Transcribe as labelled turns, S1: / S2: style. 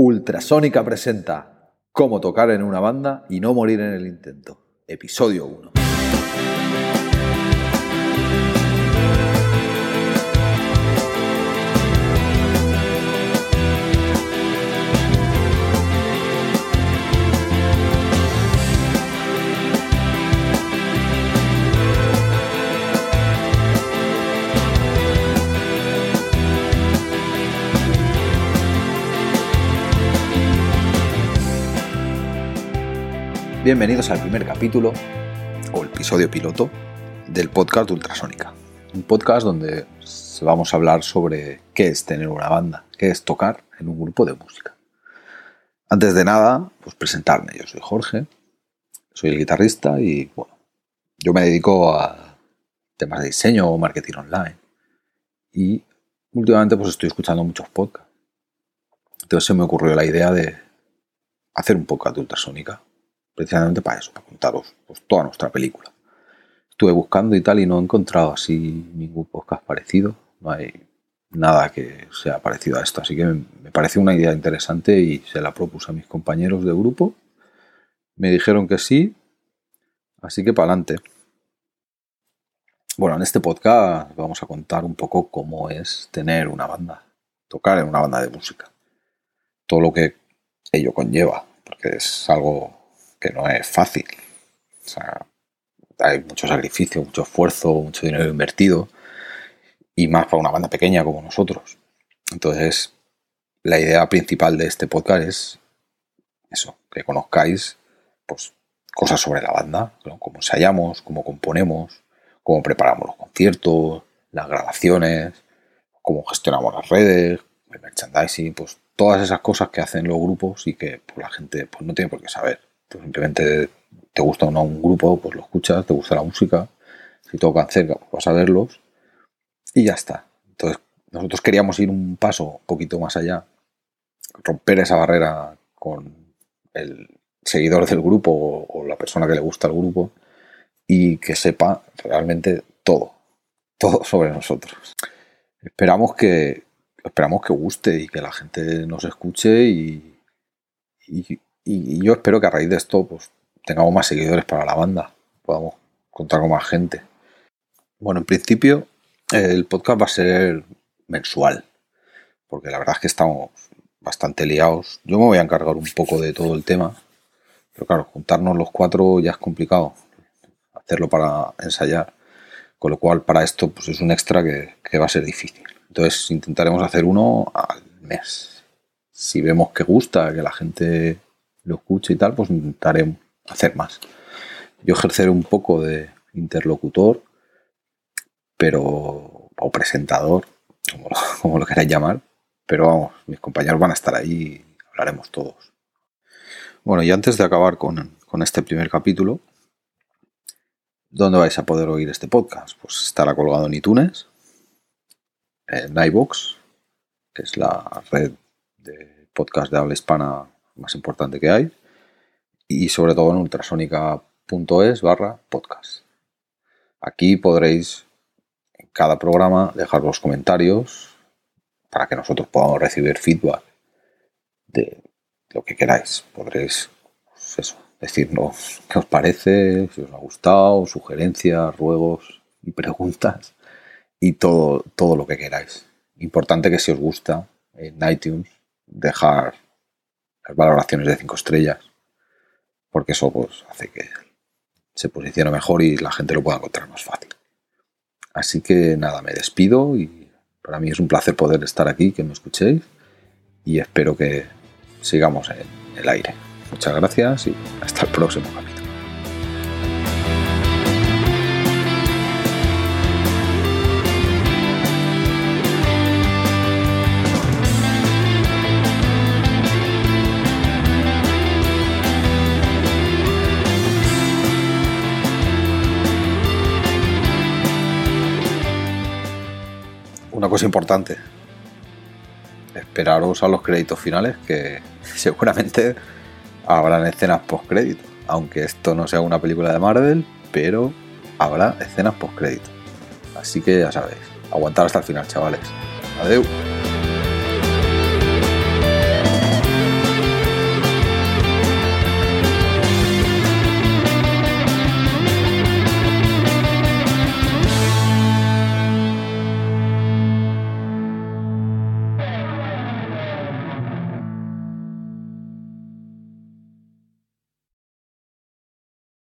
S1: Ultrasónica presenta Cómo tocar en una banda y no morir en el intento. Episodio 1. Bienvenidos al primer capítulo o episodio piloto del podcast Ultrasónica. Un podcast donde vamos a hablar sobre qué es tener una banda, qué es tocar en un grupo de música. Antes de nada, pues presentarme. Yo soy Jorge, soy el guitarrista y bueno, yo me dedico a temas de diseño o marketing online. Y últimamente pues estoy escuchando muchos podcasts. Entonces se me ocurrió la idea de hacer un podcast de precisamente para eso, para contaros pues, toda nuestra película. Estuve buscando y tal y no he encontrado así ningún podcast parecido, no hay nada que sea parecido a esto, así que me parece una idea interesante y se la propuse a mis compañeros de grupo. Me dijeron que sí, así que para adelante. Bueno, en este podcast vamos a contar un poco cómo es tener una banda, tocar en una banda de música. Todo lo que ello conlleva, porque es algo que no es fácil. O sea, hay mucho sacrificio, mucho esfuerzo, mucho dinero invertido y más para una banda pequeña como nosotros. Entonces, la idea principal de este podcast es eso, que conozcáis pues, cosas sobre la banda, cómo ensayamos, cómo componemos, cómo preparamos los conciertos, las grabaciones, cómo gestionamos las redes, el merchandising, pues todas esas cosas que hacen los grupos y que pues, la gente pues, no tiene por qué saber. Tú simplemente te gusta o no un grupo, pues lo escuchas, te gusta la música. Si tocan cerca, pues vas a verlos. Y ya está. Entonces, nosotros queríamos ir un paso un poquito más allá, romper esa barrera con el seguidor del grupo o, la persona que le gusta el grupo y que sepa realmente todo, todo sobre nosotros. Esperamos que, esperamos que guste y que la gente nos escuche y, yo espero que a raíz de esto pues, tengamos más seguidores para la banda, podamos contar con más gente. Bueno, en principio el podcast va a ser mensual, porque la verdad es que estamos bastante liados. Yo me voy a encargar un poco de todo el tema, pero claro, juntarnos los cuatro ya es complicado, hacerlo para ensayar, con lo cual para esto pues, es un extra que, que va a ser difícil. Entonces intentaremos hacer uno al mes. Si vemos que gusta, que la gente lo escuche y tal, pues intentaré hacer más. Yo ejerceré un poco de interlocutor, pero o presentador, como, lo queráis llamar, pero vamos, mis compañeros van a estar ahí y hablaremos todos. Bueno, y antes de acabar con, con este primer capítulo, ¿dónde vais a poder oír este podcast? Pues estará colgado en iTunes, en iVoox, que es la red de podcast de habla hispana más importante que hay, y sobre todo en ultrasónica.es barra podcast. Aquí podréis en cada programa dejar los comentarios para que nosotros podamos recibir feedback de lo que queráis. Podréis pues decirnos qué os parece, si os ha gustado, sugerencias, ruegos y preguntas y todo, todo lo que queráis. Importante que si os gusta en iTunes dejar valoraciones de 5 estrellas, porque eso pues, hace que se posicione mejor y la gente lo pueda encontrar más fácil. Así que nada, me despido y para mí es un placer poder estar aquí, que me escuchéis y espero que sigamos en el aire. Muchas gracias y hasta el próximo capítulo. Una cosa importante. Esperaros a los créditos finales que seguramente habrán escenas post crédito. Aunque esto no sea una película de Marvel, pero habrá escenas post crédito. Así que ya sabéis, aguantar hasta el final, chavales. Adiós.